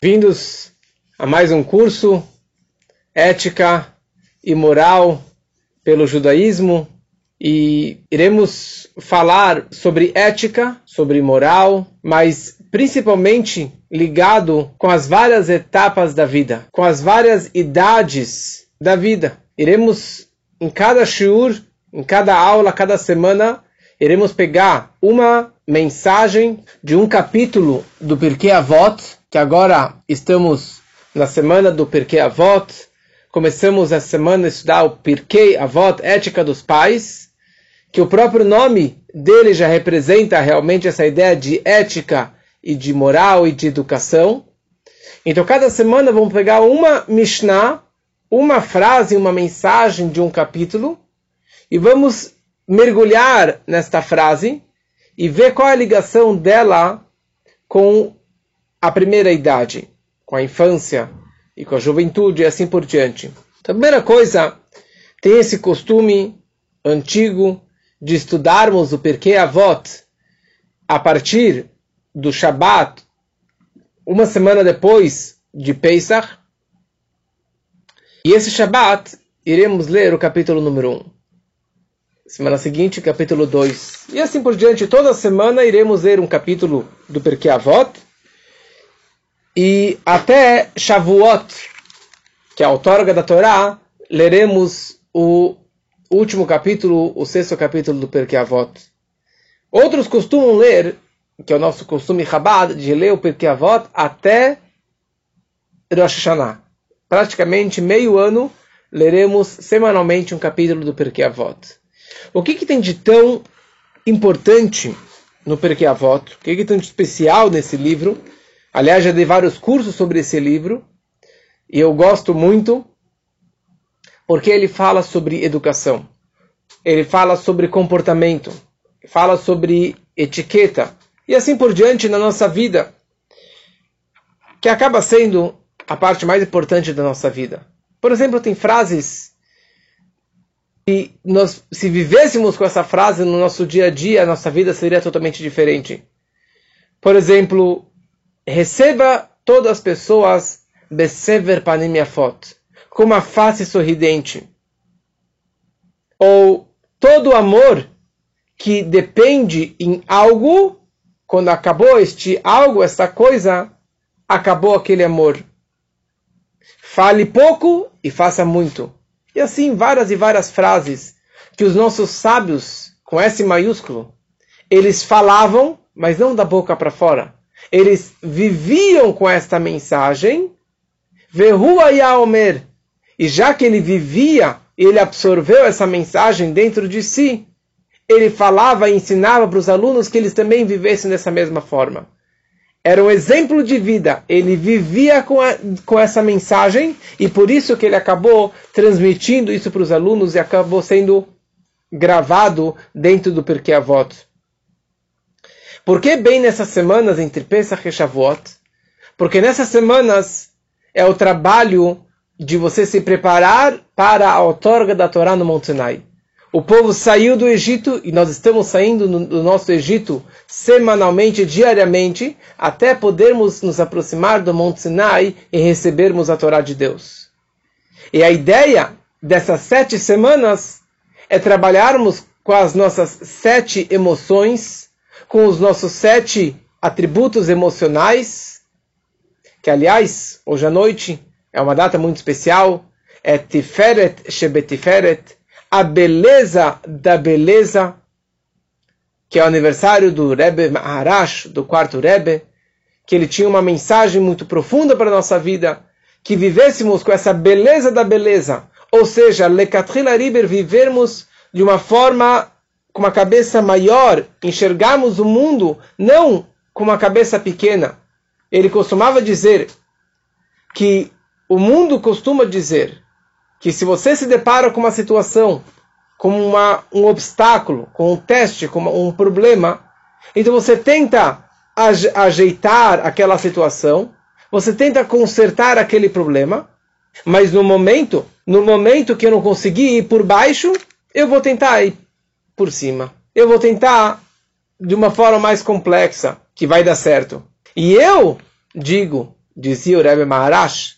Vindos a mais um curso Ética e Moral pelo Judaísmo e iremos falar sobre ética, sobre moral, mas principalmente ligado com as várias etapas da vida, com as várias idades da vida. Iremos em cada shiur, em cada aula, cada semana, iremos pegar uma mensagem de um capítulo do Pirkei Avot que agora estamos na semana do Pirkei Avot, começamos a semana a estudar o Pirkei Avot, Ética dos Pais, que o próprio nome dele já representa realmente essa ideia de ética e de moral e de educação. Então, cada semana vamos pegar uma Mishnah, uma frase, uma mensagem de um capítulo, e vamos mergulhar nesta frase e ver qual é a ligação dela com a primeira idade, com a infância e com a juventude e assim por diante. Então, a primeira coisa, tem esse costume antigo de estudarmos o Perkei Avot a partir do Shabat, uma semana depois de Pesach. E esse Shabat, iremos ler o capítulo número 1. Semana seguinte, capítulo 2. E assim por diante, toda semana iremos ler um capítulo do Perkei Avot e até Shavuot, que é a outorga da Torá, leremos o último capítulo, o sexto capítulo do Perkei Avot. Outros costumam ler, que é o nosso costume Chabad, de ler o Perkei Avot até Rosh Hashanah. Praticamente meio ano leremos semanalmente um capítulo do Perkei Avot. O que, que tem de tão importante no Perkei Avot? O que, que tem de especial nesse livro? Aliás, já dei vários cursos sobre esse livro e eu gosto muito porque ele fala sobre educação, ele fala sobre comportamento, fala sobre etiqueta e assim por diante na nossa vida, que acaba sendo a parte mais importante da nossa vida. Por exemplo, tem frases que nós, se vivêssemos com essa frase no nosso dia a dia, a nossa vida seria totalmente diferente. Por exemplo, receba todas as pessoas besever panim yafot, com uma face sorridente. Ou todo amor que depende em algo, quando acabou este algo, esta coisa, acabou aquele amor. Fale pouco e faça muito. E assim várias e várias frases que os nossos sábios, com S maiúsculo, eles falavam, mas não da boca para fora eles viviam com esta mensagem, Verrua Yaomer, e já que ele vivia, ele absorveu essa mensagem dentro de si, ele falava e ensinava para os alunos que eles também vivessem dessa mesma forma. Era um exemplo de vida. Ele vivia com, a, com essa mensagem e por isso que ele acabou transmitindo isso para os alunos e acabou sendo gravado dentro do Perkei Avot. Por que bem nessas semanas entre Pesach e Shavuot? Porque nessas semanas é o trabalho de você se preparar para a outorga da Torá no Monte Sinai. O povo saiu do Egito e nós estamos saindo do nosso Egito semanalmente, diariamente, até podermos nos aproximar do Monte Sinai e recebermos a Torá de Deus. E a ideia dessas sete semanas é trabalharmos com as nossas sete emoções com os nossos sete atributos emocionais, que aliás, hoje à noite é uma data muito especial, é Tiferet Shebetiferet, a beleza da beleza, que é o aniversário do Rebbe Maharash, do quarto Rebbe, que ele tinha uma mensagem muito profunda para a nossa vida, que vivêssemos com essa beleza da beleza, ou seja, Lekatrila Riber, vivermos de uma forma com uma cabeça maior, enxergarmos o mundo não com uma cabeça pequena. Ele costumava dizer que o mundo costuma dizer que se você se depara com uma situação, com uma, um obstáculo, com um teste, com um problema, então você tenta ajeitar aquela situação, você tenta consertar aquele problema, mas no momento, no momento que eu não conseguir ir por baixo, eu vou tentar ir por cima. Eu vou tentar de uma forma mais complexa, que vai dar certo. E eu digo, dizia o Rebbe Maharash,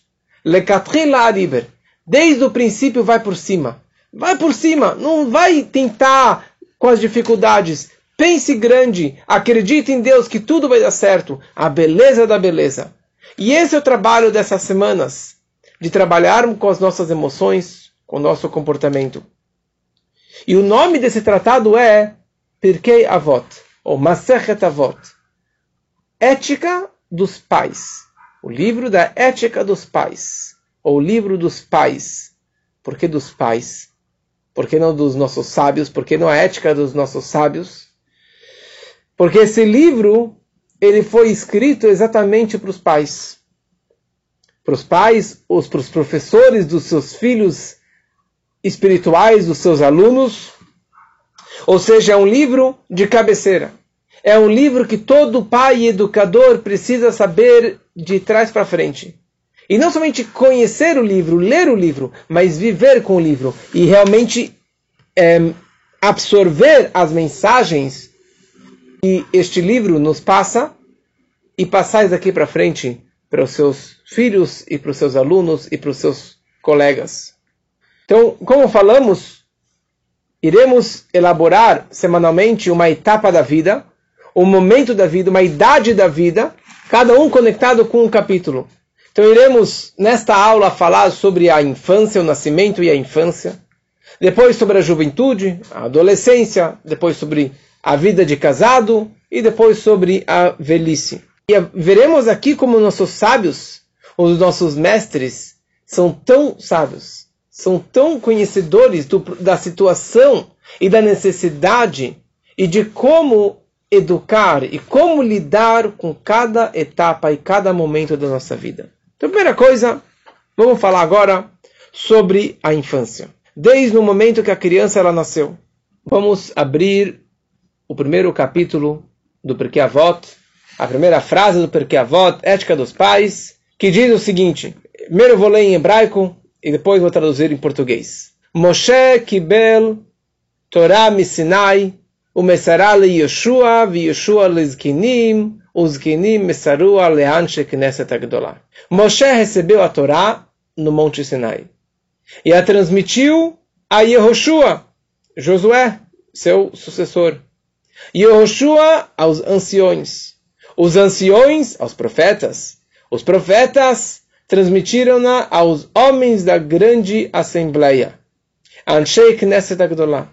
Desde o princípio vai por cima. Vai por cima, não vai tentar com as dificuldades. Pense grande, acredite em Deus que tudo vai dar certo. A beleza da beleza. E esse é o trabalho dessas semanas, de trabalharmos com as nossas emoções, com o nosso comportamento. E o nome desse tratado é Pirkei Avot, ou Masechet Avot. Ética dos pais. O livro da ética dos pais. Ou livro dos pais. Por que dos pais? Por que não dos nossos sábios? Por que não a ética dos nossos sábios? Porque esse livro ele foi escrito exatamente para os pais. Para os pais, os, para os professores dos seus filhos espirituais, dos seus alunos. Ou seja, é um livro de cabeceira. É um livro que todo pai e educador precisa saber de trás para frente. E não somente conhecer o livro, ler o livro, mas viver com o livro e realmente é, absorver as mensagens que este livro nos passa e passar daqui para frente para os seus filhos e para os seus alunos e para os seus colegas. Então, como falamos, iremos elaborar semanalmente uma etapa da vida, um momento da vida, uma idade da vida, cada um conectado com um capítulo. Então iremos nesta aula falar sobre a infância, o nascimento e a infância, depois sobre a juventude, a adolescência, depois sobre a vida de casado e depois sobre a velhice. E veremos aqui como nossos sábios, os nossos mestres, são tão sábios, são tão conhecedores do, da situação e da necessidade e de como educar e como lidar com cada etapa e cada momento da nossa vida. Então, primeira coisa, vamos falar agora sobre a infância. Desde o momento que a criança ela nasceu. Vamos abrir o primeiro capítulo do Porquê Avot, a primeira frase do Porquê Avot, Ética dos Pais, que diz o seguinte, primeiro eu vou ler em hebraico e depois vou traduzir em português. Moshe Kibel Torah Misinai Umesará le Yeshua vi Yeshua le Zkinim Uzkinim Mesarua le Anshe Knesset Agdolá. Moshe recebeu a Torá no Monte Sinai e a transmitiu a Yehoshua, Josué, seu sucessor. Yehoshua aos anciões, os anciões aos profetas, os profetas transmitiram-na aos homens da grande assembleia, Anshei Knesset Agdolah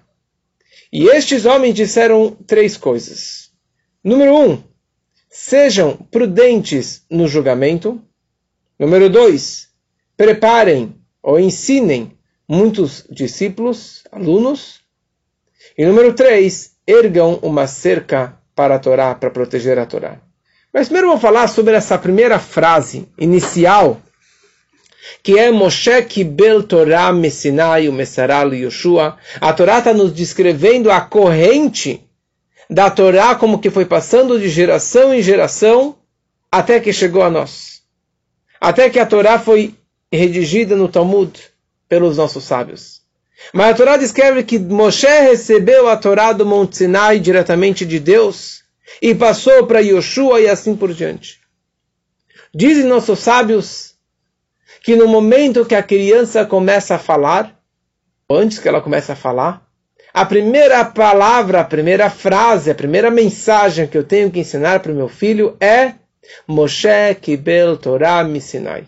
e estes homens disseram três coisas. Número um, sejam prudentes no julgamento. Número dois, preparem ou ensinem muitos discípulos, alunos. E número três, ergam uma cerca para a Torá, para proteger a Torá. Mas primeiro vou falar sobre essa primeira frase inicial que é Moshe Kibel Torah Messinai, o Messaral Yoshua. A Torá está nos descrevendo a corrente da Torá como que foi passando de geração em geração até que chegou a nós. Até que a Torá foi redigida no Talmud pelos nossos sábios. Mas a Torá descreve que Moshe recebeu a Torá do Monte Sinai diretamente de Deus e passou para Yoshua e assim por diante. Dizem nossos sábios que no momento que a criança começa a falar, antes que ela comece a falar, a primeira palavra, a primeira frase, a primeira mensagem que eu tenho que ensinar para o meu filho é Moshe Kibel Torah Misinai.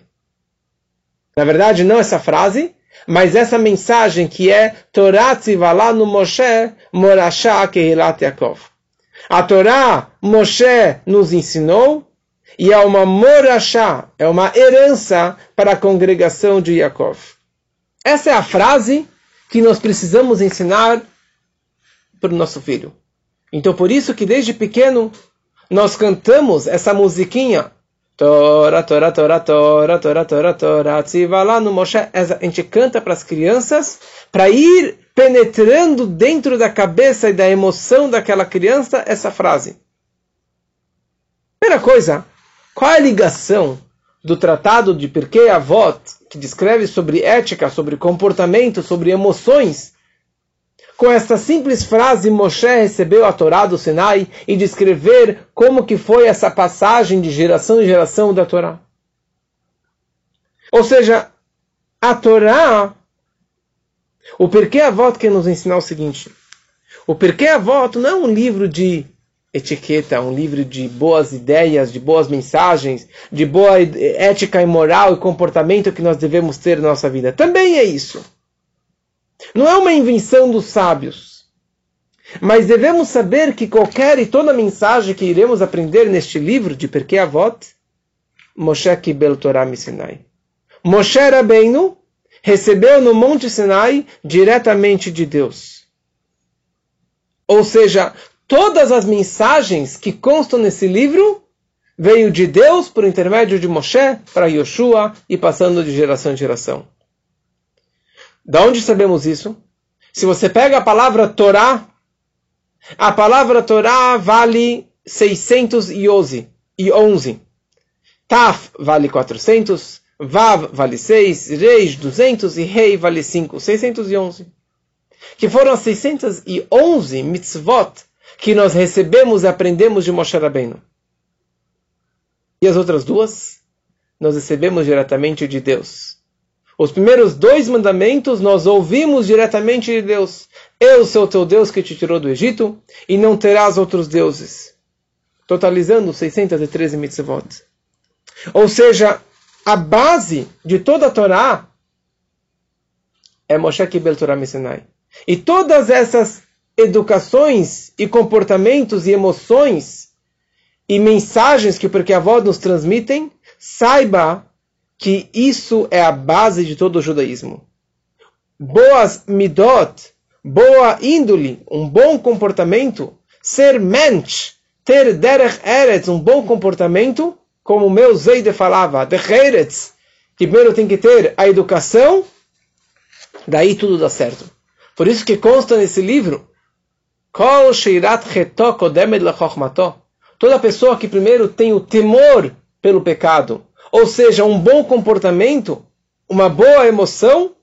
Na verdade, não essa frase, mas essa mensagem que é Torah Tzivalá no Moshe Morashá Kehilat Yaakov. A Torá, Moshe nos ensinou e é uma morachá, é uma herança para a congregação de Yaakov. Essa é a frase que nós precisamos ensinar para o nosso filho. Então, por isso que desde pequeno nós cantamos essa musiquinha. Tora, Tora, Tora, Tora, Tora, Tora, Tora, lá no Moshe. A gente canta para as crianças para ir penetrando dentro da cabeça e da emoção daquela criança essa frase. Primeira coisa, qual a ligação do tratado de Pirkei Avot, que descreve sobre ética, sobre comportamento, sobre emoções, com esta simples frase Moshe recebeu a Torá do Sinai e descrever como que foi essa passagem de geração em geração da Torá? Ou seja, a Torá, o Porquê Avot quer nos ensinar o seguinte. O Porquê Avot não é um livro de etiqueta, um livro de boas ideias, de boas mensagens, de boa ética e moral e comportamento que nós devemos ter na nossa vida. Também é isso. Não é uma invenção dos sábios. Mas devemos saber que qualquer e toda mensagem que iremos aprender neste livro de Perkei Avot, Moshe Kibel Torah Sinai. Moshe Rabbeinu recebeu no Monte Sinai diretamente de Deus. Ou seja, todas as mensagens que constam nesse livro veio de Deus por intermédio de Moshe para Yoshua e passando de geração em geração. Da onde sabemos isso? Se você pega a palavra Torá, a palavra Torá vale 611. E 11. Taf vale 400, Vav vale 6, Reis 200 e Rei vale 5, 611. Que foram as 611 mitzvot que nós recebemos e aprendemos de Moshe Rabbeinu. E as outras duas, nós recebemos diretamente de Deus. Os primeiros dois mandamentos nós ouvimos diretamente de Deus. Eu sou o teu Deus que te tirou do Egito e não terás outros deuses. Totalizando 613 mitzvot. Ou seja, a base de toda a Torá é Moshe Kibel Torah Sinai. E todas essas educações e comportamentos e emoções e mensagens que porque a voz nos transmitem, saiba que isso é a base de todo o judaísmo. Boas midot, boa índole, um bom comportamento, ser mensch, ter derech eretz, um bom comportamento, como o meu Zeide falava, de eretz, primeiro tem que ter a educação, daí tudo dá certo. Por isso que consta nesse livro Kol sheirat Toda pessoa que primeiro tem o temor pelo pecado, ou seja, um bom comportamento, uma boa emoção,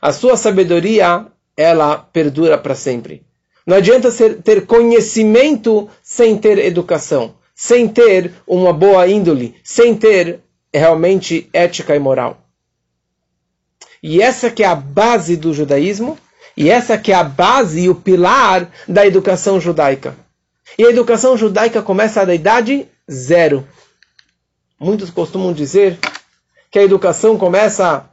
a sua sabedoria, ela perdura para sempre. Não adianta ser, ter conhecimento sem ter educação, sem ter uma boa índole, sem ter realmente ética e moral. E essa que é a base do judaísmo, e essa que é a base e o pilar da educação judaica. E a educação judaica começa da idade zero. Muitos costumam dizer que a educação começa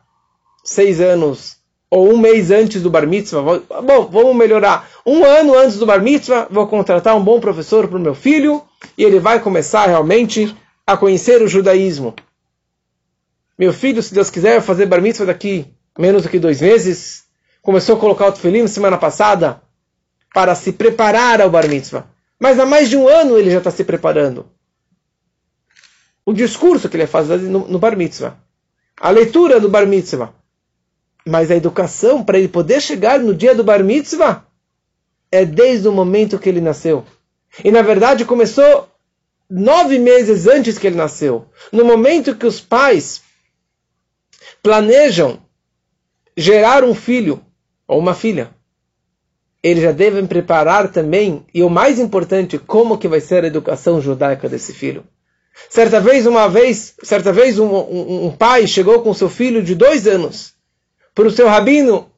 seis anos ou um mês antes do bar mitzvah. Bom, vamos melhorar. Um ano antes do bar mitzvah, vou contratar um bom professor para o meu filho e ele vai começar realmente a conhecer o judaísmo. Meu filho, se Deus quiser, vai fazer bar mitzvah daqui menos do que dois meses começou a colocar o tefilim semana passada para se preparar ao bar mitzvah. Mas há mais de um ano ele já está se preparando. O discurso que ele faz no, no bar mitzvah. A leitura do bar mitzvah. Mas a educação para ele poder chegar no dia do bar mitzvah é desde o momento que ele nasceu. E na verdade começou nove meses antes que ele nasceu. No momento que os pais planejam gerar um filho ou uma filha. Eles já devem preparar também, e o mais importante, como que vai ser a educação judaica desse filho. Certa vez, uma vez, certa vez um, um, um pai chegou com seu filho de dois anos para o seu rabino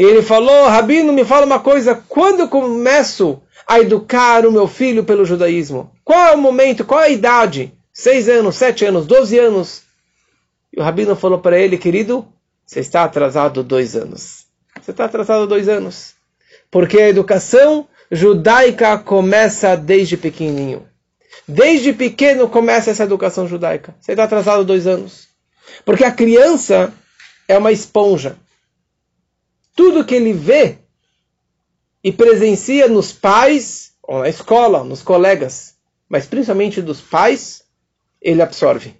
e ele falou: Rabino, me fala uma coisa, quando eu começo a educar o meu filho pelo judaísmo? Qual é o momento, qual é a idade? Seis anos, sete anos, doze anos? E o rabino falou para ele, querido, você está atrasado dois anos. Você está atrasado dois anos. Porque a educação judaica começa desde pequenininho. Desde pequeno começa essa educação judaica. Você está atrasado dois anos. Porque a criança é uma esponja. Tudo que ele vê e presencia nos pais, ou na escola, nos colegas, mas principalmente dos pais, ele absorve.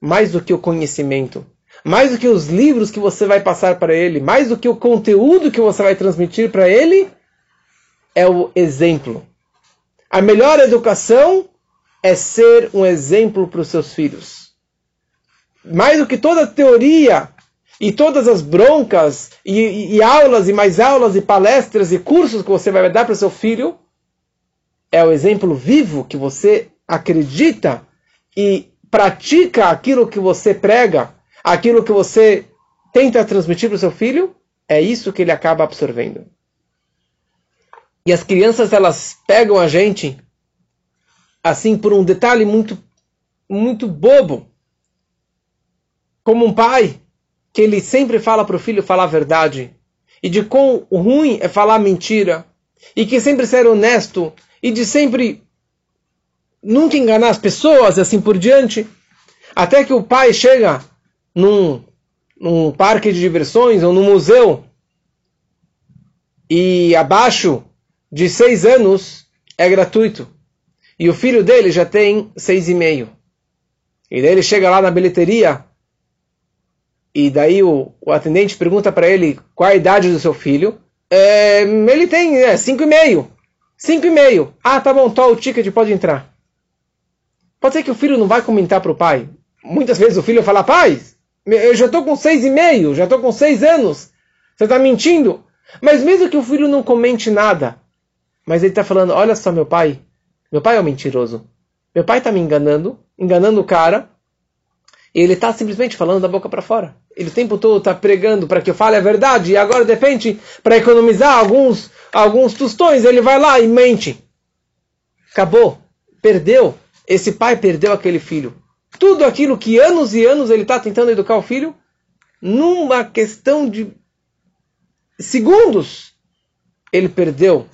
Mais do que o conhecimento mais do que os livros que você vai passar para ele, mais do que o conteúdo que você vai transmitir para ele, é o exemplo. A melhor educação é ser um exemplo para os seus filhos. Mais do que toda teoria e todas as broncas e, e, e aulas e mais aulas e palestras e cursos que você vai dar para o seu filho, é o exemplo vivo que você acredita e pratica aquilo que você prega, aquilo que você tenta transmitir para o seu filho, é isso que ele acaba absorvendo. E as crianças elas pegam a gente assim por um detalhe muito muito bobo. Como um pai que ele sempre fala para o filho falar a verdade e de quão ruim é falar mentira e que sempre ser honesto e de sempre nunca enganar as pessoas e assim por diante. Até que o pai chega num, num parque de diversões ou num museu e abaixo de seis anos é gratuito. E o filho dele já tem seis e meio. E daí ele chega lá na bilheteria e daí o, o atendente pergunta para ele qual a idade do seu filho. É, ele tem é, cinco e meio. Cinco e meio. Ah, tá bom, tá o ticket, pode entrar. Pode ser que o filho não vai comentar para o pai. Muitas vezes o filho fala, pai, eu já estou com seis e meio, já estou com seis anos. Você está mentindo. Mas mesmo que o filho não comente nada, mas ele está falando, olha só meu pai, meu pai é um mentiroso. Meu pai está me enganando, enganando o cara, e ele está simplesmente falando da boca para fora. Ele o tempo todo está pregando para que eu fale a verdade, e agora, de repente, para economizar alguns, alguns tostões, ele vai lá e mente. Acabou. Perdeu. Esse pai perdeu aquele filho. Tudo aquilo que anos e anos ele está tentando educar o filho, numa questão de segundos, ele perdeu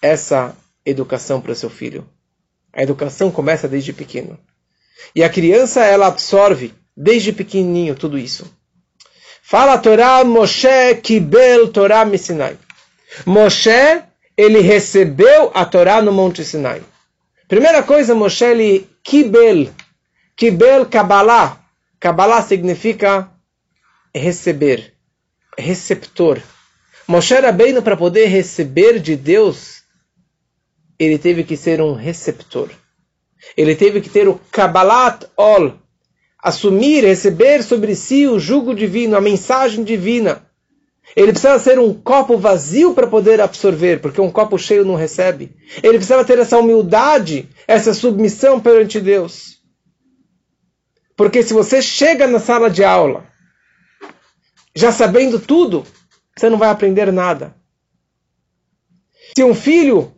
essa educação para seu filho. A educação começa desde pequeno. E a criança, ela absorve desde pequenininho tudo isso. Fala a Torá, Moshe Kibel Torá Sinai. Moshe, ele recebeu a Torá no Monte Sinai. Primeira coisa, Moshe, ele Kibel. Kibel Kabbalah. Kabbalah significa receber, receptor. Moshe Rabbeinu, para poder receber de Deus, ele teve que ser um receptor. Ele teve que ter o Kabbalat Ol, assumir, receber sobre si o jugo divino, a mensagem divina. Ele precisa ser um copo vazio para poder absorver, porque um copo cheio não recebe. Ele precisa ter essa humildade, essa submissão perante Deus. Porque se você chega na sala de aula, já sabendo tudo, você não vai aprender nada. Se um filho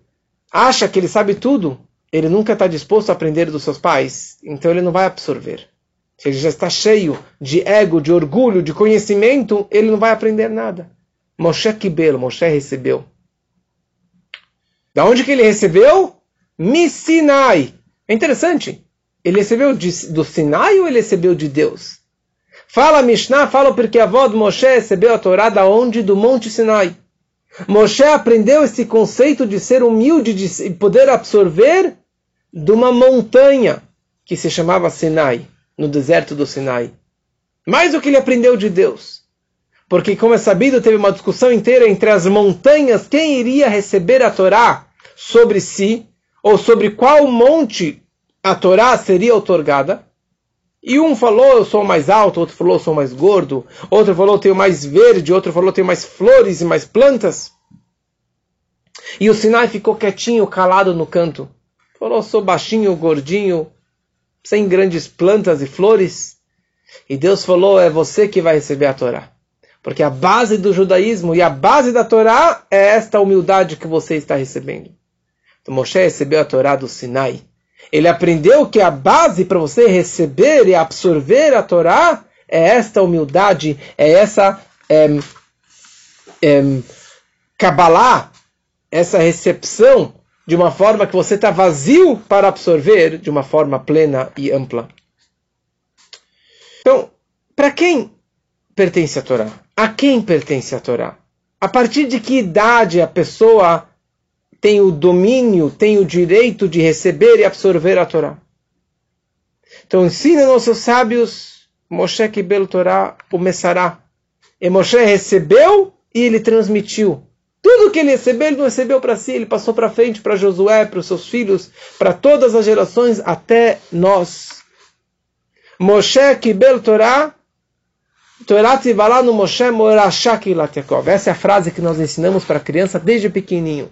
acha que ele sabe tudo, ele nunca está disposto a aprender dos seus pais, então ele não vai absorver. Se ele já está cheio de ego, de orgulho, de conhecimento, ele não vai aprender nada. Moshe Kibel, Moshe recebeu. Da onde que ele recebeu? Missinai. É interessante. Ele recebeu de, do Sinai ou ele recebeu de Deus? Fala Mishnah, fala porque a avó de Moshe recebeu a Torá da onde? Do Monte Sinai. Moshe aprendeu esse conceito de ser humilde, de poder absorver de uma montanha que se chamava Sinai, no deserto do Sinai. Mais do que ele aprendeu de Deus. Porque, como é sabido, teve uma discussão inteira entre as montanhas quem iria receber a Torá sobre si, ou sobre qual monte a Torá seria otorgada. E um falou, eu sou mais alto, outro falou, eu sou mais gordo, outro falou, eu tenho mais verde, outro falou, eu tenho mais flores e mais plantas. E o Sinai ficou quietinho, calado no canto. Falou, sou baixinho, gordinho, sem grandes plantas e flores. E Deus falou, é você que vai receber a Torá. Porque a base do judaísmo e a base da Torá é esta humildade que você está recebendo. Então Moshe recebeu a Torá do Sinai. Ele aprendeu que a base para você receber e absorver a Torá é esta humildade, é essa é, é, Kabbalah, essa recepção de uma forma que você está vazio para absorver de uma forma plena e ampla. Então, para quem pertence a Torá? A quem pertence a Torá? A partir de que idade a pessoa tem o domínio, tem o direito de receber e absorver a Torá? Então, ensina nossos sábios, Moshe Kibel Torá, o Messará. E Moshe recebeu e ele transmitiu. Tudo que ele recebeu, ele não recebeu para si, ele passou para frente para Josué, para os seus filhos, para todas as gerações, até nós. Moshe Kibel Torah, Torah no Moshe Morashaki Latekov. Essa é a frase que nós ensinamos para a criança desde pequenininho.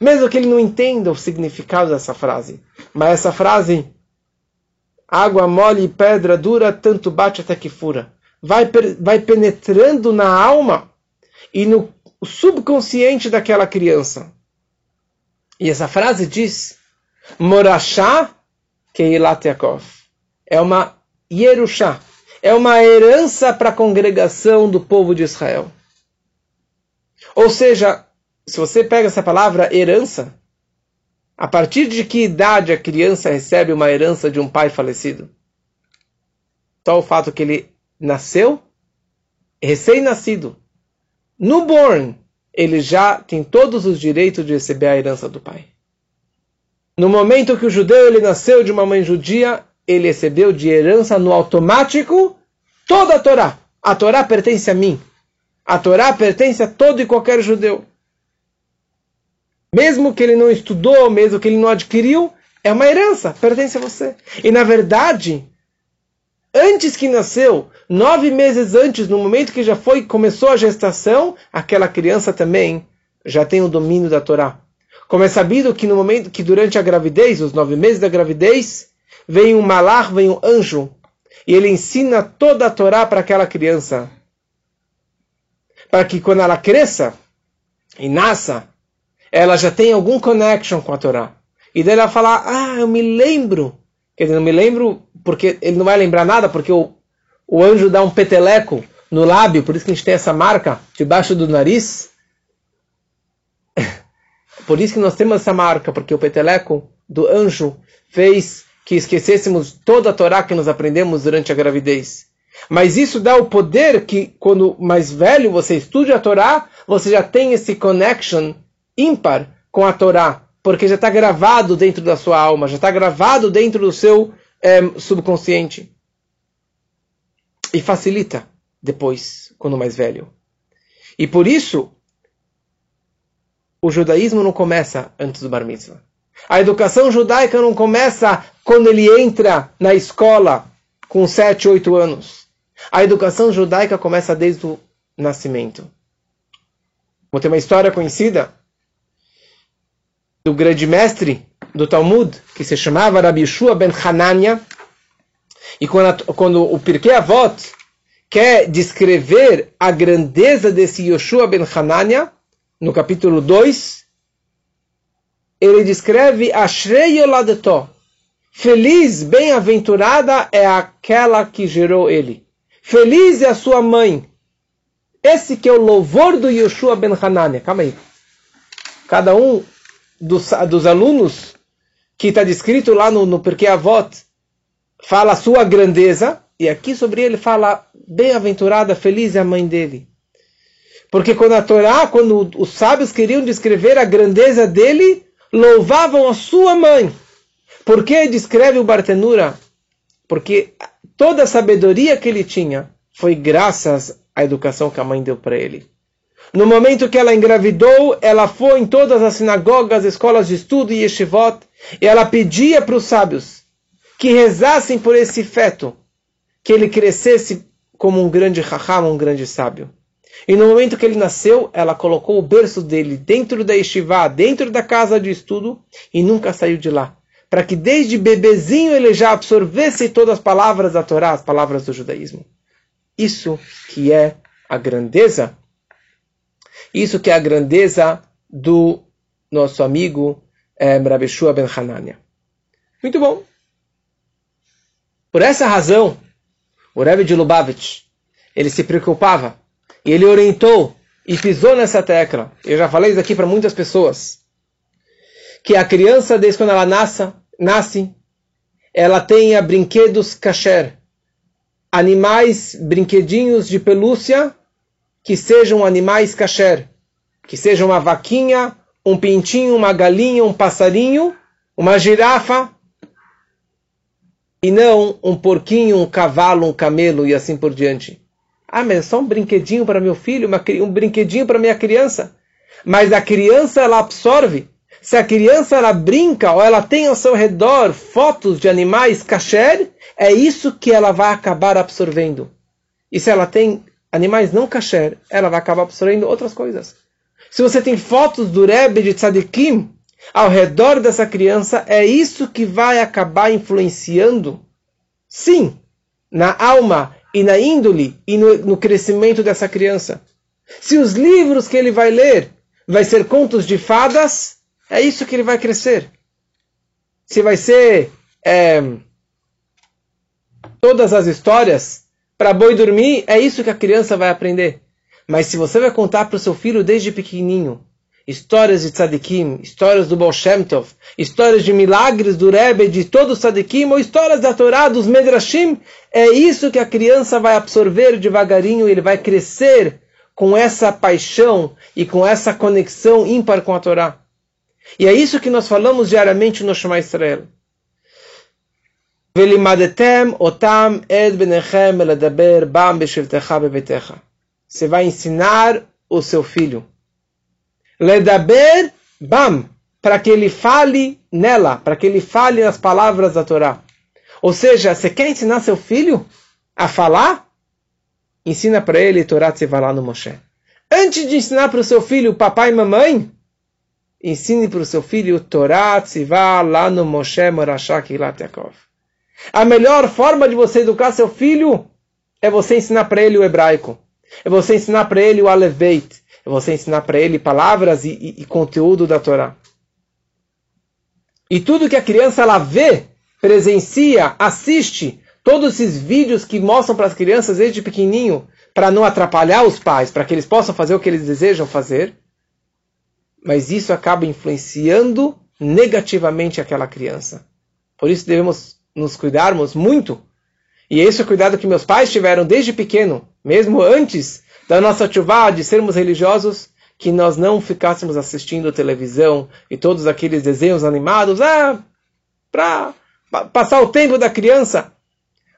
Mesmo que ele não entenda o significado dessa frase. Mas essa frase, água mole e pedra dura, tanto bate até que fura. Vai, vai penetrando na alma e no subconsciente daquela criança. E essa frase diz: Morachá Keilat. É uma Yerushá. É uma herança para a congregação do povo de Israel. Ou seja, se você pega essa palavra herança, a partir de que idade a criança recebe uma herança de um pai falecido? Só o fato que ele nasceu, recém-nascido, newborn, ele já tem todos os direitos de receber a herança do pai. No momento que o judeu ele nasceu de uma mãe judia, ele recebeu de herança no automático toda a Torá. A Torá pertence a mim. A Torá pertence a todo e qualquer judeu. Mesmo que ele não estudou, mesmo que ele não adquiriu, é uma herança, pertence a você. E na verdade, antes que nasceu, nove meses antes, no momento que já foi, começou a gestação, aquela criança também já tem o domínio da Torá. Como é sabido que no momento que durante a gravidez, os nove meses da gravidez, vem um malar, vem um anjo, e ele ensina toda a Torá para aquela criança. Para que quando ela cresça e nasça, ela já tem algum connection com a Torá. E daí ela fala, ah, eu me lembro. Quer dizer, não me lembro porque ele não vai lembrar nada, porque o, o anjo dá um peteleco no lábio, por isso que a gente tem essa marca debaixo do nariz. por isso que nós temos essa marca, porque o peteleco do anjo fez que esquecêssemos toda a Torá que nós aprendemos durante a gravidez. Mas isso dá o poder que, quando mais velho você estude a Torá, você já tem esse connection ímpar com a Torá, porque já está gravado dentro da sua alma, já está gravado dentro do seu é, subconsciente. E facilita depois, quando mais velho. E por isso, o judaísmo não começa antes do bar mitzvah. A educação judaica não começa quando ele entra na escola com 7, 8 anos. A educação judaica começa desde o nascimento. Vou ter uma história conhecida do grande mestre do Talmud, que se chamava Rabi Yeshua ben Hanania. E quando, quando o Pirkei Avot quer descrever a grandeza desse Yoshua ben Hanania, no capítulo 2, ele descreve Ashrei Yoladeto. Feliz, bem-aventurada é aquela que gerou ele. Feliz é a sua mãe. Esse que é o louvor do Yoshua ben Hanania. Calma aí. Cada um dos, dos alunos que está descrito lá no, no Porquê Avot fala a sua grandeza, e aqui sobre ele fala bem-aventurada, feliz é a mãe dele. Porque quando a Torá, quando os sábios queriam descrever a grandeza dele, louvavam a sua mãe. Por que descreve o Bartenura? Porque toda a sabedoria que ele tinha foi graças à educação que a mãe deu para ele. No momento que ela engravidou, ela foi em todas as sinagogas, escolas de estudo e yeshivot, e ela pedia para os sábios que rezassem por esse feto, que ele crescesse como um grande raham, um grande sábio. E no momento que ele nasceu, ela colocou o berço dele dentro da yeshiva, dentro da casa de estudo, e nunca saiu de lá. Para que desde bebezinho ele já absorvesse todas as palavras da Torá, as palavras do judaísmo. Isso que é a grandeza isso que é a grandeza do nosso amigo é, Rabbi Shua ben Hanania. Muito bom. Por essa razão, o Rebbe de Lubavitch, ele se preocupava e ele orientou e pisou nessa tecla. Eu já falei isso aqui para muitas pessoas. Que a criança, desde quando ela nasce, nasce ela tenha brinquedos kasher. Animais, brinquedinhos de pelúcia que sejam animais kasher, que seja uma vaquinha, um pintinho, uma galinha, um passarinho, uma girafa, e não um porquinho, um cavalo, um camelo e assim por diante. Ah, mas é só um brinquedinho para meu filho, uma, um brinquedinho para minha criança. Mas a criança ela absorve. Se a criança ela brinca ou ela tem ao seu redor fotos de animais kasher, é isso que ela vai acabar absorvendo. E se ela tem animais não kasher, ela vai acabar absorvendo outras coisas. Se você tem fotos do Rebbe de Tzadikim ao redor dessa criança, é isso que vai acabar influenciando sim, na alma e na índole e no, no crescimento dessa criança. Se os livros que ele vai ler vai ser contos de fadas, é isso que ele vai crescer. Se vai ser é, todas as histórias para boi dormir, é isso que a criança vai aprender. Mas se você vai contar para o seu filho desde pequenininho histórias de tzadikim, histórias do Baal Shem Tov, histórias de milagres do Rebbe, de todos os tzadikim, ou histórias da Torá, dos Medrashim, é isso que a criança vai absorver devagarinho, ele vai crescer com essa paixão e com essa conexão ímpar com a Torá. E é isso que nós falamos diariamente no Shema Israel. Bam Você vai ensinar o seu filho. Bam, para que ele fale nela, para que ele fale as palavras da Torá. Ou seja, você quer ensinar seu filho a falar? Ensina para ele Torá lá no Moshe. Antes de ensinar para o seu filho papai e mamãe, ensine para o seu filho Torá Tzivá lá no Moshe Morashak Ilat Yaakov. A melhor forma de você educar seu filho é você ensinar para ele o hebraico. É você ensinar para ele o Aleveit é você ensinar para ele palavras e, e, e, conteúdo da Torá. E tudo que a criança ela vê, presencia, assiste, todos esses vídeos que mostram para as crianças desde pequenininho, para não atrapalhar os pais, para que eles possam fazer o que eles desejam fazer, mas isso acaba influenciando negativamente aquela criança. Por isso devemos nos cuidarmos muito. E esse é o cuidado que meus pais tiveram desde pequeno, mesmo antes da nossa chuva de sermos religiosos, que nós não ficássemos assistindo televisão e todos aqueles desenhos animados, ah, para passar o tempo da criança.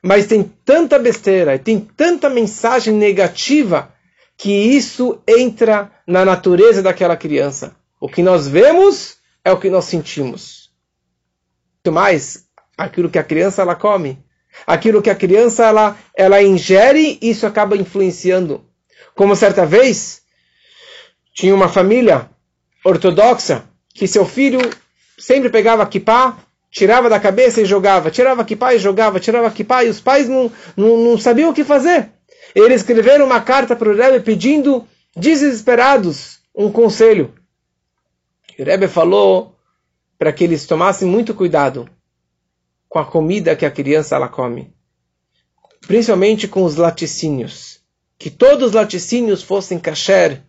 Mas tem tanta besteira e tem tanta mensagem negativa que isso entra na natureza daquela criança. O que nós vemos é o que nós sentimos. Muito mais, aquilo que a criança ela come, aquilo que a criança ela, ela ingere, isso acaba influenciando. Como certa vez tinha uma família ortodoxa que seu filho sempre pegava kippah, tirava da cabeça e jogava, tirava kippah e jogava, tirava kippah e os pais não, não, não sabiam o que fazer. Eles escreveram uma carta para o Rebbe pedindo, desesperados, um conselho. O Rebbe falou para que eles tomassem muito cuidado com a comida que a criança ela come, principalmente com os laticínios que todos os laticínios fossem kasher,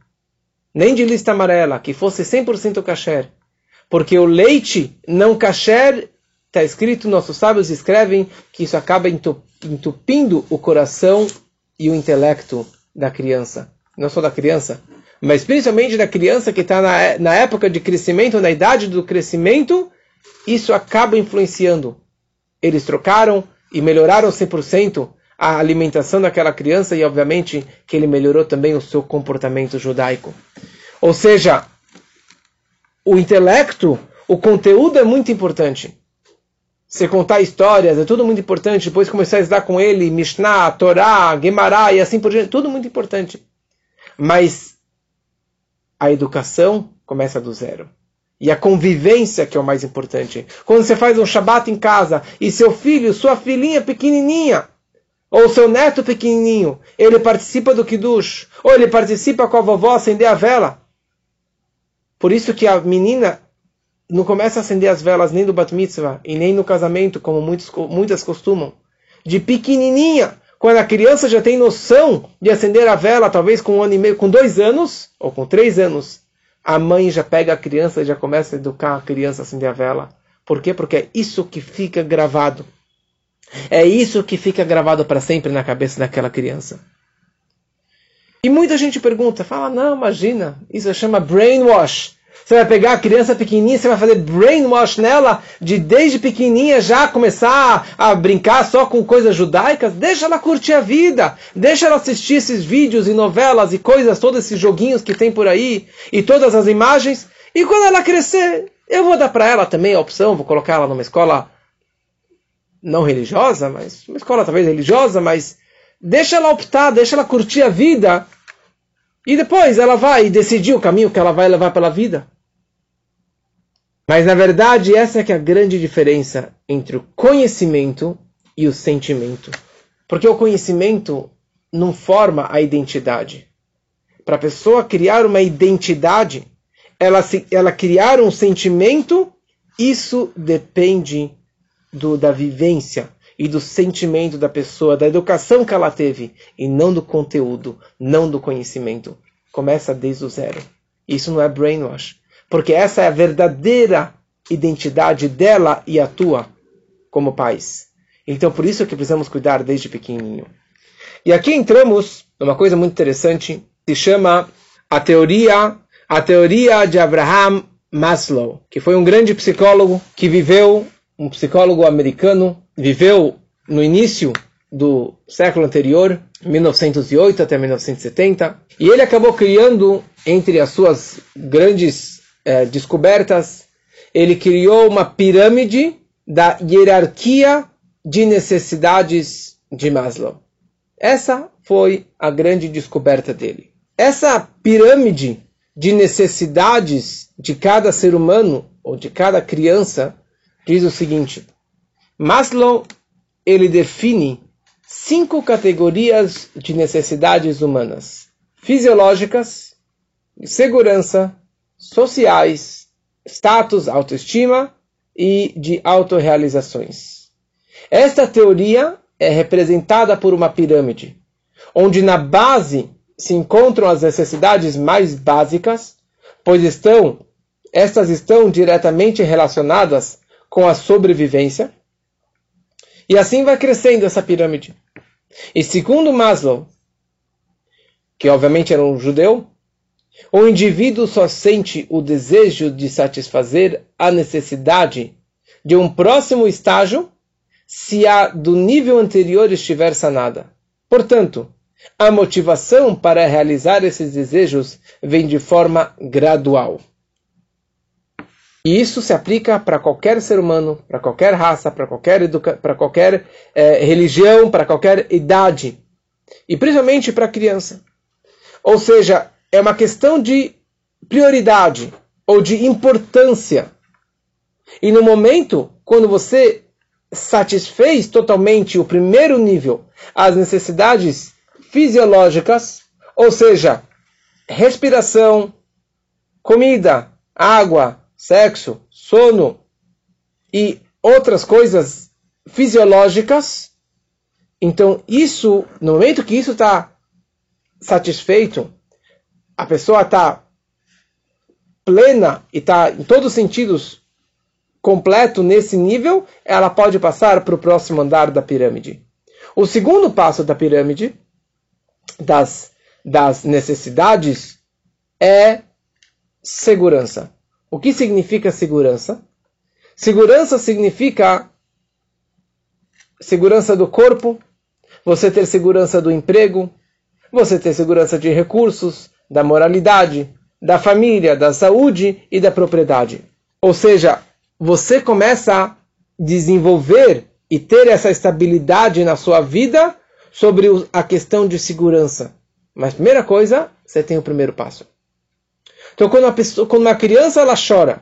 nem de lista amarela, que fosse 100% kasher. Porque o leite não kasher, está escrito, nossos sábios escrevem que isso acaba entupindo o coração e o intelecto da criança. Não só da criança, mas principalmente da criança que está na, na época de crescimento, na idade do crescimento, isso acaba influenciando. Eles trocaram e melhoraram 100% a alimentação daquela criança e, obviamente, que ele melhorou também o seu comportamento judaico. Ou seja, o intelecto, o conteúdo é muito importante. Você contar histórias é tudo muito importante. Depois começar a estudar com ele, Mishnah, Torá, Gemara e assim por diante, tudo muito importante. Mas a educação começa do zero. E a convivência que é o mais importante. Quando você faz um Shabat em casa e seu filho, sua filhinha pequenininha, ou seu neto pequenininho, ele participa do Kiddush, ou ele participa com a vovó acender a vela. Por isso que a menina não começa a acender as velas nem do Bat Mitzvah e nem no casamento, como muitos, muitas costumam. De pequenininha, quando a criança já tem noção de acender a vela, talvez com um ano e meio, com dois anos, ou com três anos, a mãe já pega a criança e já começa a educar a criança a acender a vela. Por quê? Porque é isso que fica gravado. É isso que fica gravado para sempre na cabeça daquela criança. E muita gente pergunta, fala, não, imagina, isso chama brainwash. Você vai pegar a criança pequenininha, você vai fazer brainwash nela, de desde pequenininha já começar a brincar só com coisas judaicas? Deixa ela curtir a vida, deixa ela assistir esses vídeos e novelas e coisas, todos esses joguinhos que tem por aí, e todas as imagens. E quando ela crescer, eu vou dar para ela também a opção, vou colocar ela numa escola não religiosa, mas uma escola talvez religiosa, mas deixa ela optar, deixa ela curtir a vida e depois ela vai decidir o caminho que ela vai levar pela vida. Mas na verdade essa é que é a grande diferença entre o conhecimento e o sentimento. Porque o conhecimento não forma a identidade. Para a pessoa criar uma identidade, ela, se, ela criar um sentimento, isso depende do, da vivência e do sentimento da pessoa, da educação que ela teve, e não do conteúdo, não do conhecimento. Começa desde o zero. Isso não é brainwash, porque essa é a verdadeira identidade dela e a tua como pais. Então, por isso que precisamos cuidar desde pequenininho. E aqui entramos numa coisa muito interessante, se chama a teoria, a teoria de Abraham Maslow, que foi um grande psicólogo que viveu, um psicólogo americano, viveu no início do século anterior, 1908 até 1970, e ele acabou criando, entre as suas grandes eh, descobertas, ele criou uma pirâmide da hierarquia de necessidades de Maslow. Essa foi a grande descoberta dele. Essa pirâmide de necessidades de cada ser humano ou de cada criança diz o seguinte: Maslow ele define cinco categorias de necessidades humanas: fisiológicas, segurança, sociais, status, autoestima e de autorrealizações. Esta teoria é representada por uma pirâmide, onde na base se encontram as necessidades mais básicas, pois estão estas estão diretamente relacionadas com a sobrevivência. E assim vai crescendo essa pirâmide. E segundo Maslow, que obviamente era um judeu, o indivíduo só sente o desejo de satisfazer a necessidade de um próximo estágio se a do nível anterior estiver sanada. Portanto, a motivação para realizar esses desejos vem de forma gradual. E isso se aplica para qualquer ser humano, para qualquer raça, para qualquer, para qualquer eh, religião, para qualquer idade. E principalmente para criança. Ou seja, é uma questão de prioridade ou de importância. E no momento, quando você satisfez totalmente o primeiro nível, as necessidades fisiológicas, ou seja, respiração, comida, água, sexo, sono e outras coisas fisiológicas, então isso, no momento que isso está satisfeito, a pessoa está plena e está em todos os sentidos completo nesse nível, ela pode passar para o próximo andar da pirâmide. O segundo passo da pirâmide, das, das necessidades, é segurança. O que significa segurança? Segurança significa segurança do corpo, você ter segurança do emprego, você ter segurança de recursos, da moralidade, da família, da saúde e da propriedade. Ou seja, você começa a desenvolver e ter essa estabilidade na sua vida sobre a questão de segurança. Mas primeira coisa, você tem o primeiro passo. Então, quando uma, pessoa, quando uma criança ela chora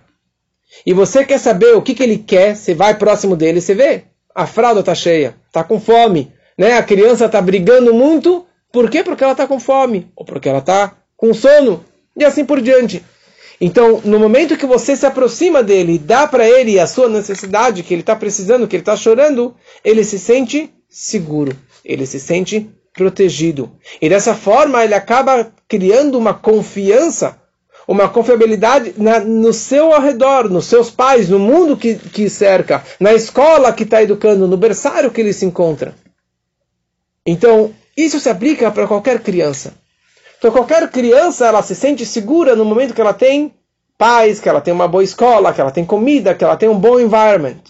e você quer saber o que, que ele quer, você vai próximo dele, você vê a fralda está cheia, está com fome, né? A criança está brigando muito, por quê? Porque ela está com fome ou porque ela está com sono e assim por diante. Então, no momento que você se aproxima dele e dá para ele a sua necessidade, que ele está precisando, que ele está chorando, ele se sente seguro, ele se sente protegido. E dessa forma ele acaba criando uma confiança, uma confiabilidade na, no seu redor, nos seus pais, no mundo que, que cerca, na escola que está educando, no berçário que ele se encontra. Então, isso se aplica para qualquer criança. Então qualquer criança ela se sente segura no momento que ela tem paz, que ela tem uma boa escola, que ela tem comida, que ela tem um bom environment.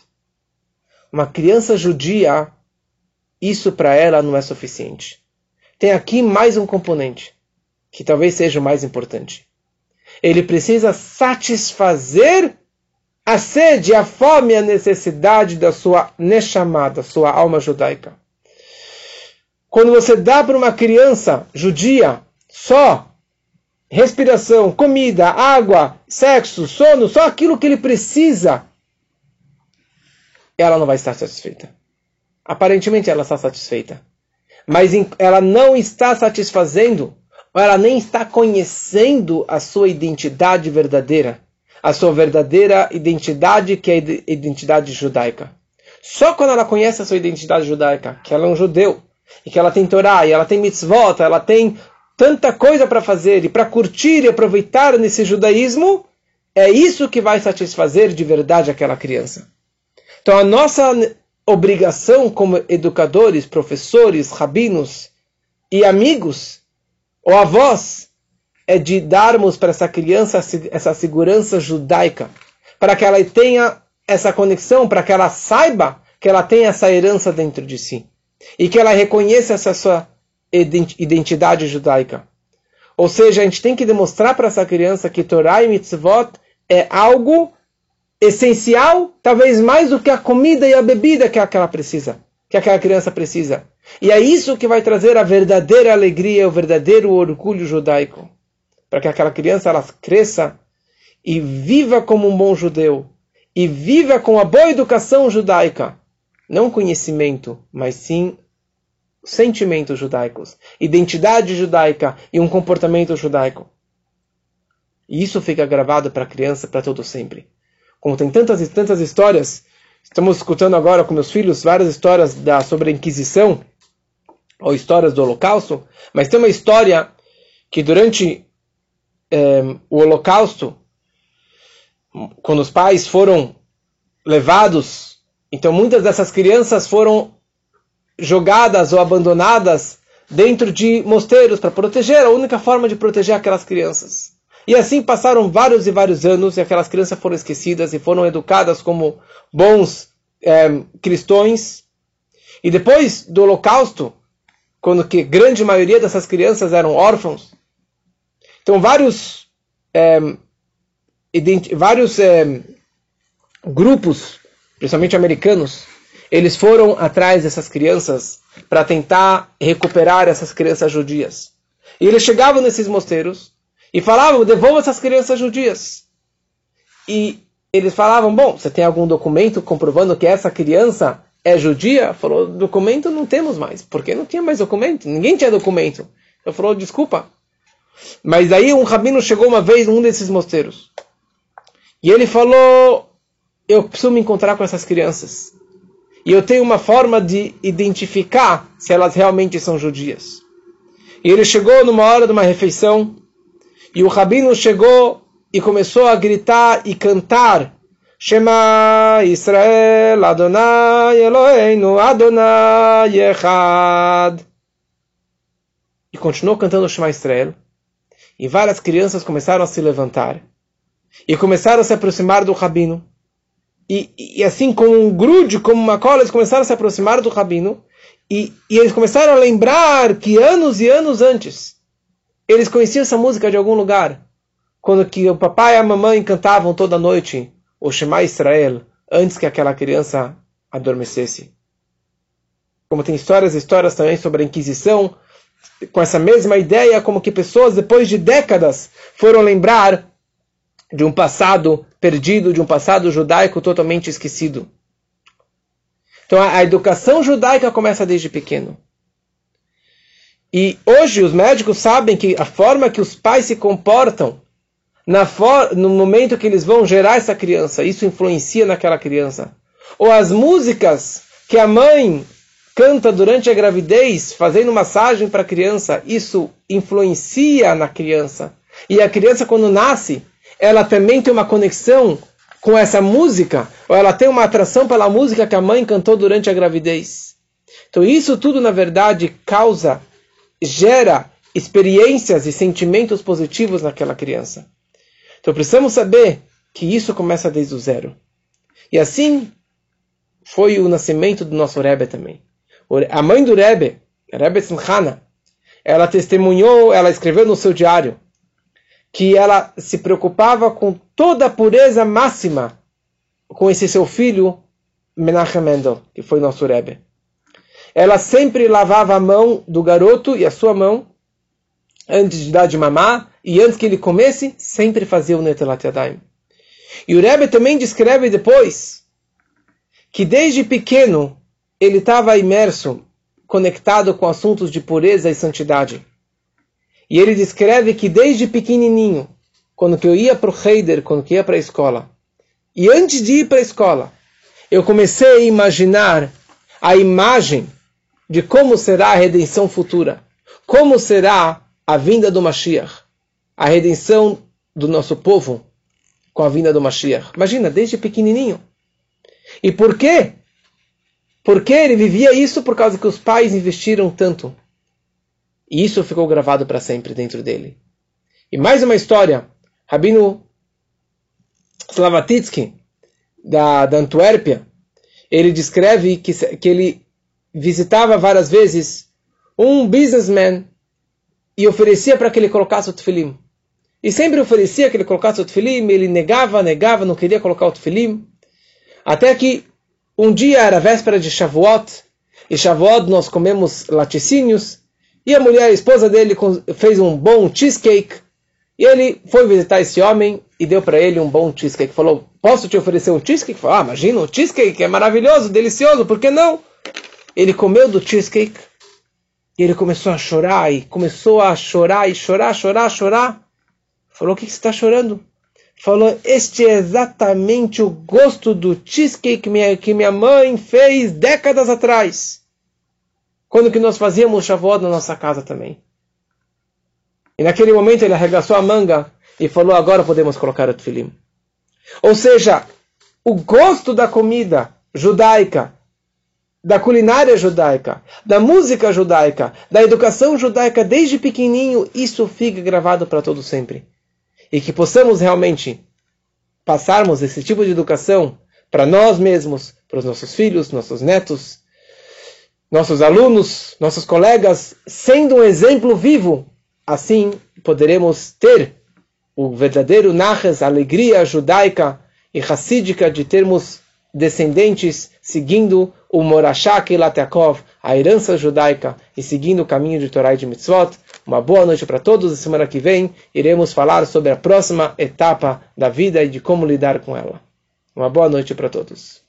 Uma criança judia, isso para ela não é suficiente. Tem aqui mais um componente, que talvez seja o mais importante. Ele precisa satisfazer a sede, a fome, a necessidade da sua neshama, da sua alma judaica. Quando você dá para uma criança judia só respiração, comida, água, sexo, sono, só aquilo que ele precisa, ela não vai estar satisfeita. Aparentemente ela está satisfeita. Mas ela não está satisfazendo, ou ela nem está conhecendo a sua identidade verdadeira. A sua verdadeira identidade, que é a identidade judaica. Só quando ela conhece a sua identidade judaica, que ela é um judeu, e que ela tem Torá, e ela tem mitzvot, ela tem tanta coisa para fazer e para curtir e aproveitar nesse judaísmo, é isso que vai satisfazer de verdade aquela criança. Então a nossa obrigação como educadores, professores, rabinos e amigos ou avós é de darmos para essa criança essa segurança judaica, para que ela tenha essa conexão, para que ela saiba que ela tem essa herança dentro de si e que ela reconheça essa sua identidade judaica. Ou seja, a gente tem que demonstrar para essa criança que Torah e mitzvot é algo essencial, talvez mais do que a comida e a bebida que aquela precisa, que aquela criança precisa. E é isso que vai trazer a verdadeira alegria, o verdadeiro orgulho judaico, para que aquela criança ela cresça e viva como um bom judeu. E viva com a boa educação judaica, não conhecimento, mas sim sentimentos judaicos, identidade judaica e um comportamento judaico. E isso fica gravado para a criança para todo sempre. Como tem tantas e tantas histórias, estamos escutando agora com meus filhos várias histórias da, sobre a Inquisição, ou histórias do Holocausto, mas tem uma história que durante é, o Holocausto, quando os pais foram levados, então muitas dessas crianças foram jogadas ou abandonadas dentro de mosteiros para proteger, a única forma de proteger aquelas crianças. E assim passaram vários e vários anos e aquelas crianças foram esquecidas e foram educadas como bons é, cristãos. E depois do Holocausto, quando que grande maioria dessas crianças eram órfãos, então vários é, vários é, grupos, principalmente americanos, eles foram atrás dessas crianças para tentar recuperar essas crianças judias. E eles chegavam nesses mosteiros e falavam: devolva essas crianças judias. E eles falavam: bom, você tem algum documento comprovando que essa criança é judia? Falou: documento não temos mais. Porque não tinha mais documento. Ninguém tinha documento. Eu falou: desculpa. Mas aí um rabino chegou uma vez num desses mosteiros. E ele falou: eu preciso me encontrar com essas crianças e eu tenho uma forma de identificar se elas realmente são judias. E ele chegou numa hora de uma refeição, e o rabino chegou e começou a gritar e cantar Shema Israel Adonai Eloheinu Adonai Echad. E continuou cantando Shema Israel. E várias crianças começaram a se levantar. E começaram a se aproximar do rabino. E, e, assim, como um grude, como uma cola, eles começaram a se aproximar do rabino. E, e eles começaram a lembrar que anos e anos antes, eles conheciam essa música de algum lugar. Quando que o papai e a mamãe cantavam toda noite o Shema Israel, antes que aquela criança adormecesse. Como tem histórias e histórias também sobre a Inquisição, com essa mesma ideia, como que pessoas, depois de décadas, foram lembrar de um passado perdido, de um passado judaico totalmente esquecido. Então a, educação judaica começa desde pequeno. E hoje os médicos sabem que a forma que os pais se comportam for, no momento que eles vão gerar essa criança, isso influencia naquela criança. Ou as músicas que a mãe canta durante a gravidez, fazendo massagem para a criança, isso influencia na criança. E a criança, quando nasce, ela também tem uma conexão com essa música, ou ela tem uma atração pela música que a mãe cantou durante a gravidez. Então isso tudo, na verdade, causa, gera experiências e sentimentos positivos naquela criança. Então precisamos saber que isso começa desde o zero. E assim foi o nascimento do nosso Rebbe também. A mãe do Rebbe, Rebbe Simchana, ela testemunhou, ela escreveu no seu diário, que ela se preocupava com toda a pureza máxima com esse seu filho, Menachem Mendel, que foi nosso Rebbe. Ela sempre lavava a mão do garoto e a sua mão antes de dar de mamar e antes que ele comesse, sempre fazia o Netelat Yadayim. E o Rebbe também descreve depois que desde pequeno ele estava imerso, conectado com assuntos de pureza e santidade. E ele descreve que desde pequenininho, quando eu ia para o Heider, quando que ia para a escola, e antes de ir para a escola, eu comecei a imaginar a imagem de como será a redenção futura, como será a vinda do Mashiach, a redenção do nosso povo com a vinda do Mashiach. Imagina, desde pequenininho. E por quê? Porque ele vivia isso por causa que os pais investiram tanto. E isso ficou gravado para sempre dentro dele. E mais uma história. Rabino Slavatitsky, da, da Antuérpia, ele descreve que, que ele visitava várias vezes um businessman e oferecia para que ele colocasse o tefilim. E sempre oferecia que ele colocasse o tefilim, ele negava, negava, não queria colocar o tefilim. Até que um dia era véspera de Shavuot, e Shavuot nós comemos laticínios, e a mulher, a esposa dele, fez um bom cheesecake, e ele foi visitar esse homem e deu para ele um bom cheesecake. Falou, posso te oferecer um cheesecake? Falou, ah, imagina, um cheesecake é maravilhoso, delicioso, por que não? Ele comeu do cheesecake e ele começou a chorar e começou a chorar e chorar, chorar, chorar. Falou, o que, que você está chorando? Falou, este é exatamente o gosto do cheesecake que minha, que minha mãe fez décadas atrás. Quando que nós fazíamos Shavuot na nossa casa também. E naquele momento ele arregaçou a manga e falou, agora podemos colocar o tefilim. Ou seja, o gosto da comida judaica da culinária judaica, da música judaica, da educação judaica desde pequenininho, isso fica gravado para todo sempre. E que possamos realmente passarmos esse tipo de educação para nós mesmos, para os nossos filhos, nossos netos, nossos alunos, nossos colegas, sendo um exemplo vivo. Assim poderemos ter o verdadeiro Naches, a alegria judaica e racídica de termos descendentes seguindo o Morashak Latakov, a herança judaica, e seguindo o caminho de Torah e de Mitzvot. Uma boa noite para todos. Semana que vem iremos falar sobre a próxima etapa da vida e de como lidar com ela. Uma boa noite para todos.